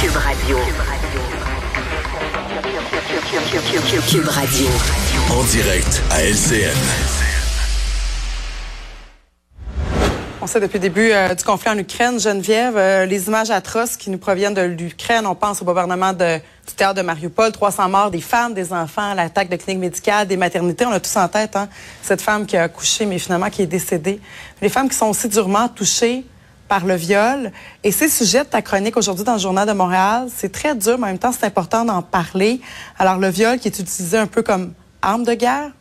Cube Radio. Cube Radio. En direct à LCN. On sait depuis le début euh, du conflit en Ukraine, Geneviève, euh, les images atroces qui nous proviennent de l'Ukraine. On pense au gouvernement de, du théâtre de Mariupol, 300 morts, des femmes, des enfants, l'attaque de cliniques médicales, des maternités. On a tous en tête hein, cette femme qui a accouché, mais finalement qui est décédée. Les femmes qui sont aussi durement touchées par le viol. Et c'est sujet de ta chronique aujourd'hui dans le Journal de Montréal. C'est très dur, mais en même temps, c'est important d'en parler. Alors, le viol qui est utilisé un peu comme arme de guerre?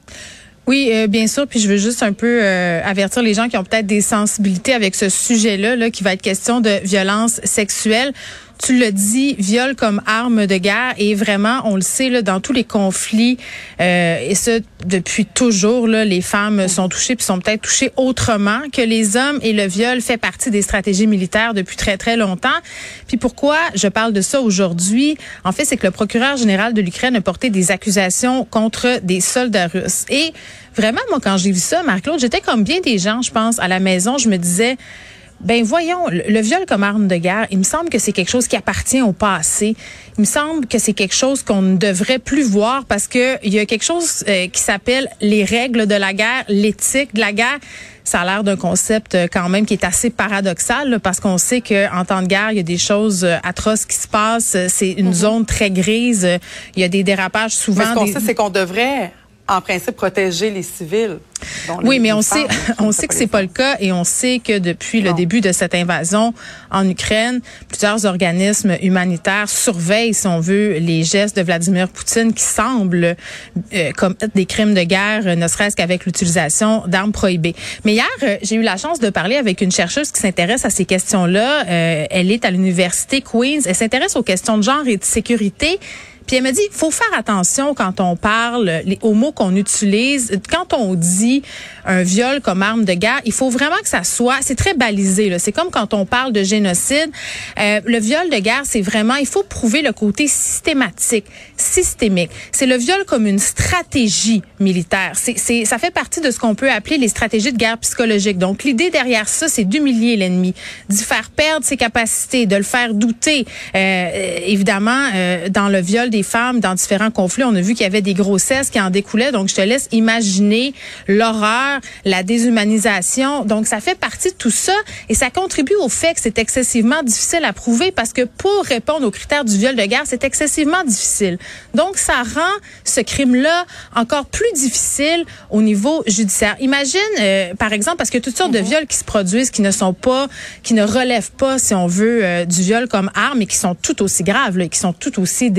Oui, euh, bien sûr. Puis je veux juste un peu euh, avertir les gens qui ont peut-être des sensibilités avec ce sujet-là, là, qui va être question de violence sexuelle tu le dis, viol comme arme de guerre. Et vraiment, on le sait là, dans tous les conflits euh, et ce depuis toujours, là, les femmes sont touchées puis sont peut-être touchées autrement que les hommes. Et le viol fait partie des stratégies militaires depuis très très longtemps. Puis pourquoi je parle de ça aujourd'hui? En fait, c'est que le procureur général de l'Ukraine a porté des accusations contre des soldats russes. Et vraiment, moi, quand j'ai vu ça, Marc-Claude, j'étais comme bien des gens, je pense, à la maison, je me disais ben voyons, le viol comme arme de guerre, il me semble que c'est quelque chose qui appartient au passé. Il me semble que c'est quelque chose qu'on ne devrait plus voir parce que il y a quelque chose euh, qui s'appelle les règles de la guerre, l'éthique de la guerre. Ça a l'air d'un concept euh, quand même qui est assez paradoxal parce qu'on sait que en temps de guerre, il y a des choses euh, atroces qui se passent. C'est une mhm. zone très grise. Il y a des dérapages souvent. Mais ce qu'on sait, c'est qu'on devrait en principe protéger les civils. oui, mais on sait, on sait que c'est pas le cas et on sait que depuis le début de cette invasion en Ukraine, plusieurs organismes humanitaires surveillent, si on veut, les gestes de Vladimir Poutine qui semblent euh, comme des crimes de guerre, ne serait-ce qu'avec l'utilisation d'armes prohibées. Mais hier, euh, j'ai eu la chance de parler avec une chercheuse qui s'intéresse à ces questions-là. Euh, elle est à l'université Queens. Elle s'intéresse aux questions de genre et de sécurité. Puis elle me dit, faut faire attention quand on parle, les, aux mots qu'on utilise. Quand on dit un viol comme arme de guerre, il faut vraiment que ça soit, c'est très balisé. C'est comme quand on parle de génocide. Euh, le viol de guerre, c'est vraiment, il faut prouver le côté systématique, systémique. C'est le viol comme une stratégie militaire. C'est, ça fait partie de ce qu'on peut appeler les stratégies de guerre psychologique. Donc l'idée derrière ça, c'est d'humilier l'ennemi, d'y faire perdre ses capacités, de le faire douter. Euh, évidemment, euh, dans le viol des femmes dans différents conflits. On a vu qu'il y avait des grossesses qui en découlaient. Donc, je te laisse imaginer l'horreur, la déshumanisation. Donc, ça fait partie de tout ça et ça contribue au fait que c'est excessivement difficile à prouver parce que pour répondre aux critères du viol de guerre, c'est excessivement difficile. Donc, ça rend ce crime-là encore plus difficile au niveau judiciaire. Imagine, euh, par exemple, parce que toutes sortes de mhm. viols qui se produisent, qui ne sont pas, qui ne relèvent pas, si on veut, euh, du viol comme arme et qui sont tout aussi graves, là, qui sont tout aussi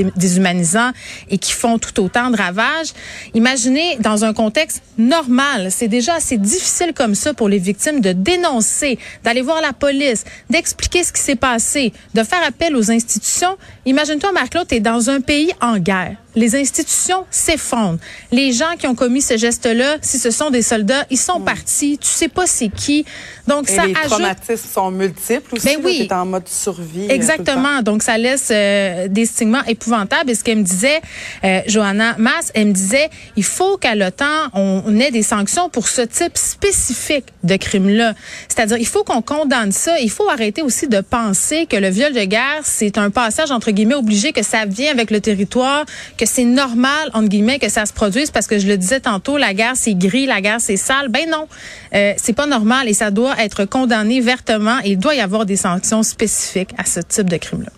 et qui font tout autant de ravages. Imaginez dans un contexte normal, c'est déjà assez difficile comme ça pour les victimes de dénoncer, d'aller voir la police, d'expliquer ce qui s'est passé, de faire appel aux institutions. Imagine-toi, Marc-Claude, tu es dans un pays en guerre les institutions s'effondrent. Les gens qui ont commis ce geste-là, si ce sont des soldats, ils sont hmm. partis. Tu sais pas c'est qui. Donc Et ça les traumatismes sont multiples aussi. Ben oui. en mode survie. Euh, Exactement. Donc ça laisse euh, des stigmas épouvantables. Et ce qu'elle me disait, euh, Johanna Mass, elle me disait, il faut qu'à l'OTAN on ait des sanctions pour ce type spécifique de crime-là. C'est-à-dire, il faut qu'on condamne ça. Il faut arrêter aussi de penser que le viol de guerre c'est un passage entre guillemets obligé, que ça vient avec le territoire que c'est normal, entre guillemets, que ça se produise parce que je le disais tantôt, la guerre c'est gris, la guerre c'est sale. Ben non, euh, c'est pas normal et ça doit être condamné vertement et il doit y avoir des sanctions spécifiques à ce type de crime-là.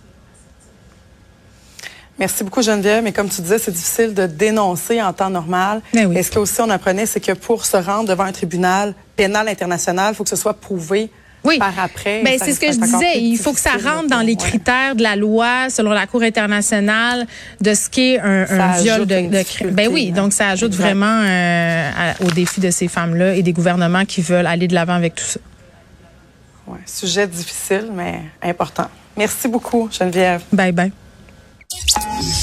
Merci beaucoup Geneviève, mais comme tu disais, c'est difficile de dénoncer en temps normal. Ben oui. Et ce qu'aussi on apprenait, c'est que pour se rendre devant un tribunal pénal international, il faut que ce soit prouvé oui. par après. Ben, c'est ce que je disais. Il faut que ça rentre dans les critères de la loi, selon la Cour internationale, de ce qu'est un, un viol de, de crime. Ben oui, hein. donc ça ajoute vraiment euh, au défi de ces femmes-là et des gouvernements qui veulent aller de l'avant avec tout ça. Ouais, sujet difficile, mais important. Merci beaucoup, Geneviève. Bye bye. Música